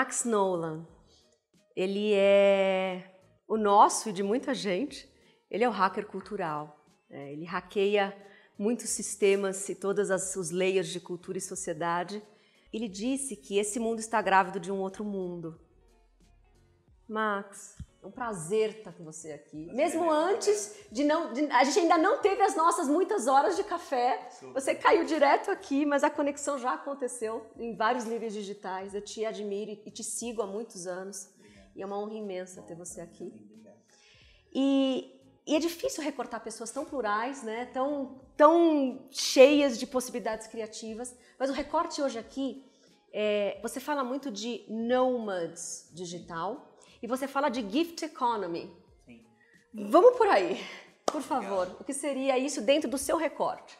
Max Nolan, ele é o nosso e de muita gente, ele é o hacker cultural. É, ele hackeia muitos sistemas e todas as, os layers de cultura e sociedade. Ele disse que esse mundo está grávido de um outro mundo. Max, é um prazer estar com você aqui. Mesmo antes de não. De, a gente ainda não teve as nossas muitas horas de café. Você caiu direto aqui, mas a conexão já aconteceu em vários níveis digitais. Eu te admiro e te sigo há muitos anos. E é uma honra imensa ter você aqui. E, e, é difícil recortar pessoas tão plurais, né? tão, tão cheias de possibilidades criativas. Mas o recorte hoje aqui, é, você fala muito de nomads digital e você fala de gift economy. Sim. Vamos por aí, por favor. O que seria isso dentro do seu recorte?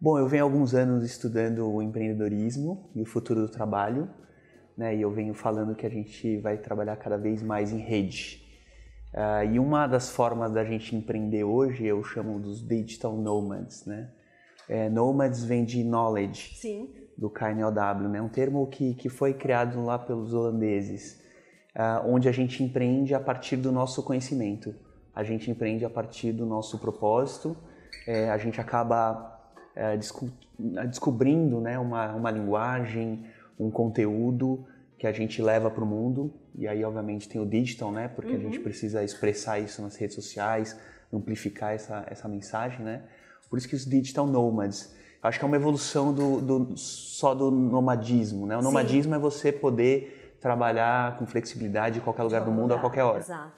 Bom, eu venho há alguns anos estudando o empreendedorismo e o futuro do trabalho, né? E eu venho falando que a gente vai trabalhar cada vez mais em rede. Uh, e uma das formas da gente empreender hoje eu chamo dos digital nomads, né? É, nomads vem de knowledge, Sim. do KNLW, né? Um termo que, que foi criado lá pelos holandeses uh, onde a gente empreende a partir do nosso conhecimento. A gente empreende a partir do nosso propósito, é, a gente acaba é, desco descobrindo né, uma, uma linguagem, um conteúdo que a gente leva para o mundo. E aí, obviamente, tem o digital, né? Porque uhum. a gente uhum. precisa expressar isso nas redes sociais, amplificar essa, essa mensagem, né? Por isso que os digital nomads, acho que é uma evolução do, do só do nomadismo, né? O nomadismo Sim. é você poder trabalhar com flexibilidade em qualquer lugar do mundo, a qualquer hora. Exato.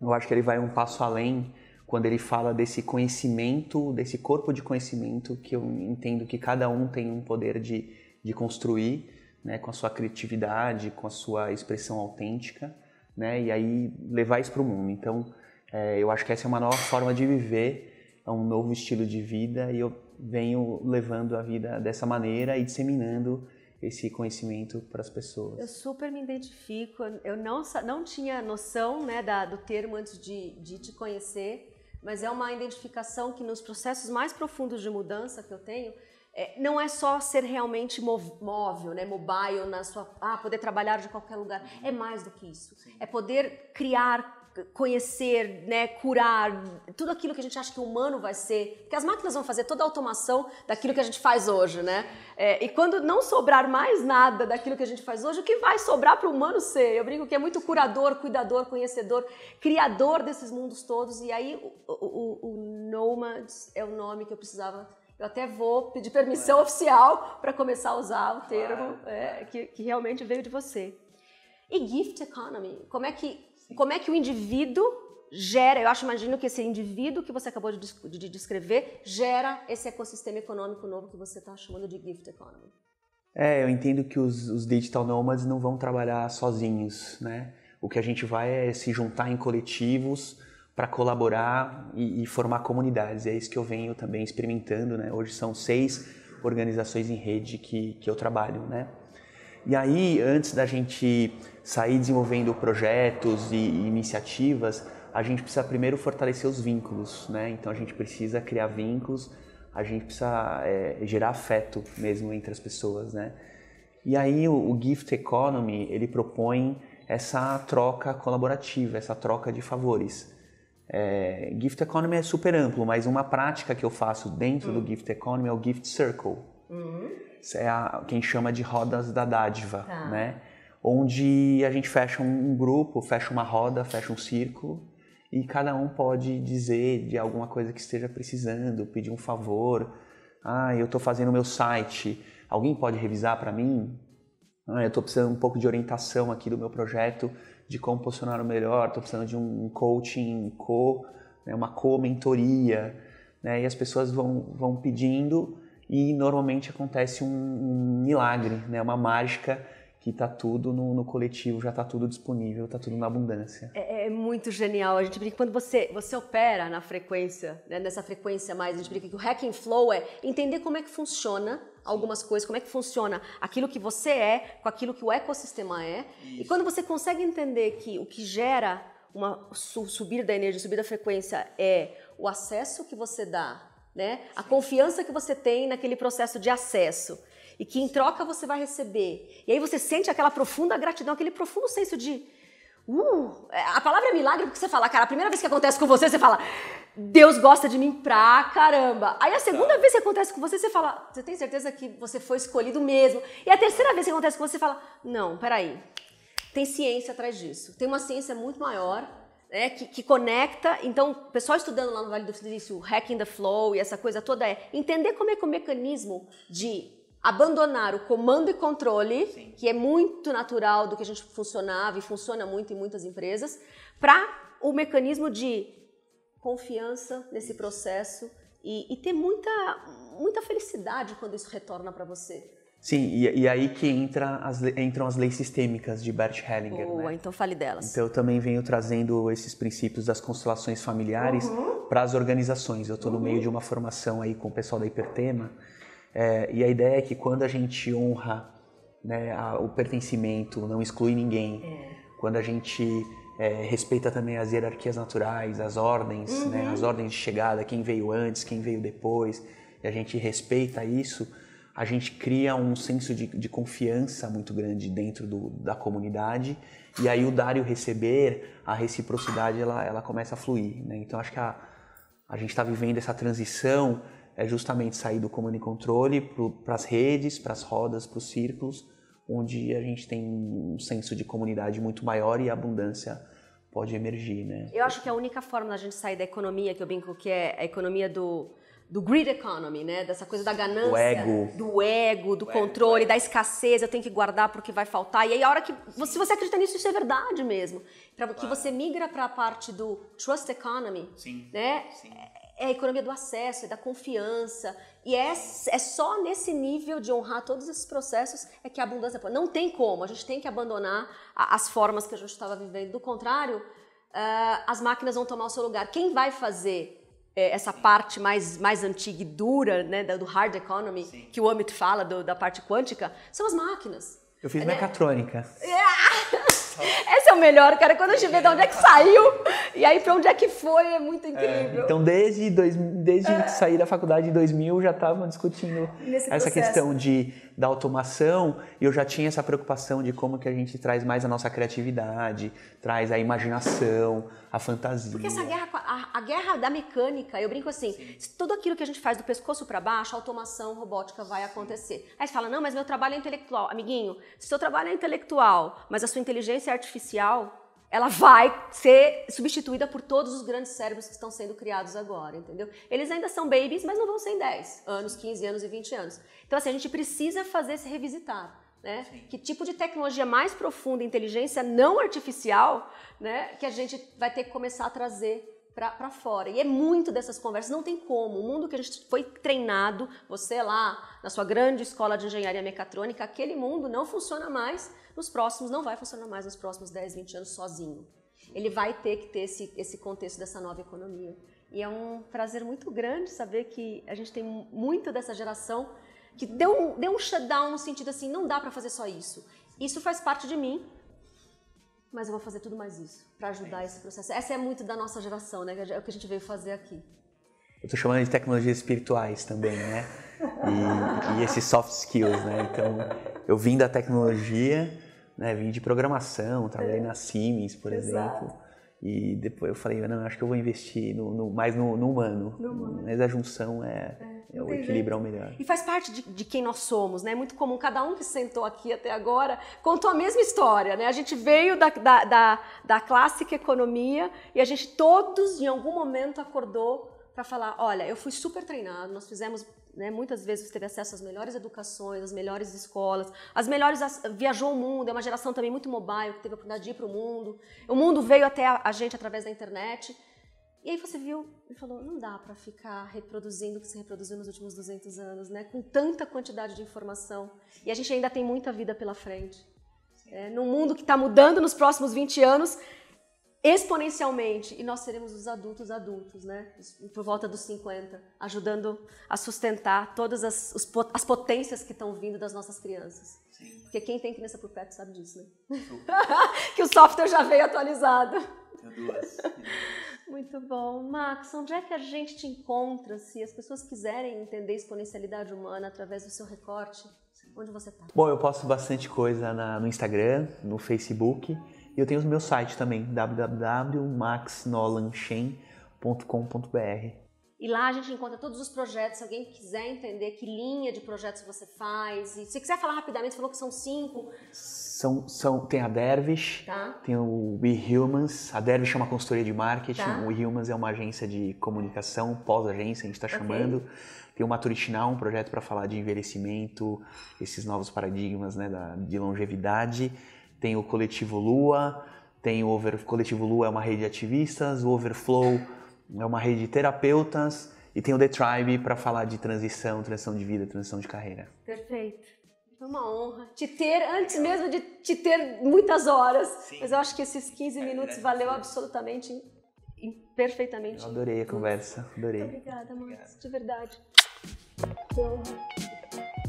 Eu acho que ele vai um passo além quando ele fala desse conhecimento, desse corpo de conhecimento que eu entendo que cada um tem um poder de, de construir, né, com a sua criatividade, com a sua expressão autêntica, né, e aí levar isso para o mundo. Então, é, eu acho que essa é uma nova forma de viver, é um novo estilo de vida e eu venho levando a vida dessa maneira e disseminando esse conhecimento para as pessoas. Eu super me identifico. Eu não, não tinha noção né, da, do termo antes de, de te conhecer, mas é uma identificação que nos processos mais profundos de mudança que eu tenho, é, não é só ser realmente móvel, né, mobile na sua, ah, poder trabalhar de qualquer lugar. É mais do que isso. É poder criar conhecer, né, curar, tudo aquilo que a gente acha que o humano vai ser, que as máquinas vão fazer toda a automação daquilo que a gente faz hoje, né? É, e quando não sobrar mais nada daquilo que a gente faz hoje, o que vai sobrar para o humano ser? Eu brinco que é muito curador, cuidador, conhecedor, criador desses mundos todos. E aí o, o, o Nomads é o nome que eu precisava eu até vou pedir permissão oficial para começar a usar o termo é, que, que realmente veio de você. E gift economy, como é que como é que o indivíduo gera, eu acho, imagino que esse indivíduo que você acabou de, de descrever gera esse ecossistema econômico novo que você está chamando de gift economy. É, eu entendo que os, os digital nomads não vão trabalhar sozinhos, né? O que a gente vai é se juntar em coletivos para colaborar e, e, formar comunidades. É isso que eu venho também experimentando, né? Hoje são seis organizações em rede que, que eu trabalho, né? E aí, antes da gente sair desenvolvendo projetos e iniciativas, a gente precisa primeiro fortalecer os vínculos, né? Então a gente precisa criar vínculos, a gente precisa é, gerar afeto mesmo entre as pessoas, né? E aí o, o Gift Economy ele propõe essa troca colaborativa, essa troca de favores. É, Gift Economy é super amplo, mas uma prática que eu faço dentro do hum. Gift Economy é o Gift Circle. Uhum. É a, quem chama de rodas da dádiva, tá. né? onde a gente fecha um grupo, fecha uma roda, fecha um círculo e cada um pode dizer de alguma coisa que esteja precisando, pedir um favor. Ah, eu estou fazendo meu site, alguém pode revisar para mim? Ah, eu estou precisando um pouco de orientação aqui do meu projeto, de como posicionar o melhor, estou precisando de um coaching co, né, uma co-mentoria, né, e as pessoas vão, vão pedindo e normalmente acontece um, um milagre, né, uma mágica que está tudo no, no, coletivo, já está tudo disponível, está tudo na abundância. É, é, muito genial. A gente brinca quando você, você opera na frequência, né, nessa frequência mais, a gente brinca que o hacking flow é entender como é que funciona algumas coisas, como é que funciona aquilo que você é com aquilo que o ecossistema é. Isso. E quando você consegue entender que o que gera uma subida da energia, subida da frequência é o acesso que você dá, né? A confiança que você tem naquele processo de acesso e que em troca você vai receber. E aí você sente aquela profunda gratidão, aquele profundo senso de Uh, a palavra é milagre porque você fala, cara, a primeira vez que acontece com você, você fala, Deus gosta de mim pra caramba. Aí a segunda vez que acontece com você, você fala, você tem certeza que você foi escolhido mesmo? E a terceira vez que acontece com você, você fala, não, peraí, tem ciência atrás disso. Tem uma ciência muito maior, né, que, que, conecta. Então, o pessoal estudando lá no Vale do Silício, Hacking the Flow e essa coisa toda é entender como é que o mecanismo de abandonar o comando e controle, Sim. que é muito natural do que a gente funcionava e funciona muito em muitas empresas, para o mecanismo de confiança nesse processo e, e, ter muita, muita felicidade quando isso retorna para você. Sim, e, e, aí que entra as, entram as leis sistêmicas de Bert Hellinger. Boa, né? então fale delas. Então eu também venho trazendo esses princípios das constelações familiares uhum. para as organizações. Eu estou uhum. no meio de uma formação aí com o pessoal da Hipertema, é, e a ideia é que quando a gente honra né, a, o pertencimento, não exclui ninguém, é. quando a gente é, respeita também as hierarquias naturais, as ordens, né, uhum. né, as ordens de chegada, quem veio antes, quem veio depois, e a gente respeita isso, a gente cria um senso de, de confiança muito grande dentro do, da comunidade e aí o dar e o receber, a reciprocidade, ela, ela começa a fluir. Né? Então acho que a, a gente está vivendo essa transição é justamente sair do comando e controle para as redes, para as rodas, para os círculos, onde a gente tem um senso de comunidade muito maior e abundância pode emergir, né? Eu acho que a única forma da gente sair da economia, que eu brinco que é a economia do, do greed economy, né? Dessa coisa da ganância, do ego, do, ego, do controle, ego. da escassez, eu tenho que guardar porque vai faltar. E aí a hora que, se você acredita nisso, isso é verdade mesmo. Para que você migra para a parte do trust economy, Sim. né? Sim é a economia do acesso, é da confiança. E é, é só nesse nível de honrar todos esses processos é que a abundância pode. Não tem como, a gente tem que abandonar as formas que a gente estava vivendo. Do contrário, uh, as máquinas vão tomar o seu lugar. Quem vai fazer é, essa parte mais, mais antiga e dura, né, do hard economy, Sim. que o Amit fala, do, da parte quântica, são as máquinas. Eu fiz é, mecatrônica. É. Esse é o melhor, cara, quando a gente vê de onde é que saiu e aí pra onde é que foi, é muito é, incrível. É, então, desde, dois, desde é. sair da faculdade em 2000, já estavam discutindo Nesse essa processo. questão de, da automação e eu já tinha essa preocupação de como que a gente traz mais a nossa criatividade, traz a imaginação, a fantasia. Porque essa guerra, a, a guerra da mecânica, eu brinco assim, tudo aquilo que a gente faz do pescoço para baixo, a automação robótica vai acontecer. Aí você fala, não, mas meu trabalho é intelectual. Amiguinho, se seu trabalho é intelectual, mas a sua inteligência é artificial, ela vai ser substituída por todos os grandes cérebros que estão sendo criados agora, entendeu? Eles ainda são babies, mas não vão ser em 10 anos, 15 anos e 20 anos. Então, assim, a gente precisa fazer se revisitar. Né? Que tipo de tecnologia mais profunda, inteligência não artificial, né, que a gente vai ter que começar a trazer para fora. E é muito dessas conversas, não tem como. O mundo que a gente foi treinado, você lá na sua grande escola de engenharia mecatrônica, aquele mundo não funciona mais nos próximos, não vai funcionar mais nos próximos 10, 20 anos sozinho. Ele vai ter que ter esse, esse contexto dessa nova economia. E é um prazer muito grande saber que a gente tem muito dessa geração que deu um, deu um shutdown no sentido assim, não dá para fazer só isso. Isso faz parte de mim, mas eu vou fazer tudo mais isso para ajudar é esse processo. Essa é muito da nossa geração, né? É o que a gente veio fazer aqui. Eu estou chamando de tecnologias espirituais também, né? E, e esses soft skills, né? Então, eu vim da tecnologia, né? Vim de programação, trabalhei é. na Siemens, por Exato. exemplo. E depois eu falei, não, acho que eu vou investir no, no mais no, no, humano. no, humano. Mas a junção é, é, é o equilíbrio é o melhor. E faz parte de, de, quem nós somos, né? É muito comum, cada um que sentou aqui até agora contou a mesma história, né? A gente veio da, da, da, da clássica economia e a gente todos, em algum momento, acordou para falar, olha, eu fui super treinado, nós fizemos né, muitas vezes teve acesso às melhores educações, às melhores escolas, as melhores viajou o mundo, é uma geração também muito mobile que teve a oportunidade de ir para o mundo. O mundo veio até a, a, gente através da internet. E aí você viu e falou, não dá para ficar reproduzindo o que se reproduziu nos últimos 200 anos, né, com tanta quantidade de informação. E a gente ainda tem muita vida pela frente. É, num mundo que está mudando nos próximos 20 anos, exponencialmente e nós seremos os adultos adultos, né? Por volta dos 50, ajudando a sustentar todas as, os, as potências que estão vindo das nossas crianças. Sim. Porque quem tem criança por perto sabe disso, né? que o software já veio atualizado. duas. Muito bom. Max, onde é que a gente te encontra se as pessoas quiserem entender exponencialidade humana através do seu recorte? Onde você está? Bom, eu posto bastante coisa na, no Instagram, no Facebook e eu tenho o meu site também, www.maxnolanshen.com.br. E lá a gente encontra todos os projetos. Se alguém quiser entender que linha de projetos você faz. E se quiser falar rapidamente, você falou que são cinco. São, são, tem a Dervish, tá. tem o We Humans. A Dervish é uma consultoria de marketing, tá. o We Humans é uma agência de comunicação, pós-agência, a gente está okay. chamando. Tem o Maturity Now, um projeto para falar de envelhecimento, esses novos paradigmas né, da, de longevidade. Tem o Coletivo Lua, tem o Over, Coletivo Lua é uma rede de ativistas, o Overflow é uma rede de terapeutas e tem o The Tribe para falar de transição, transição de vida, transição de carreira. Perfeito. Foi uma honra te ter, antes mesmo de te ter muitas horas. Sim. Mas eu acho que esses 15 é, minutos valeu absolutamente, perfeitamente. Eu adorei a conversa, adorei. Muito obrigada, Marcos, de verdade. Que honra.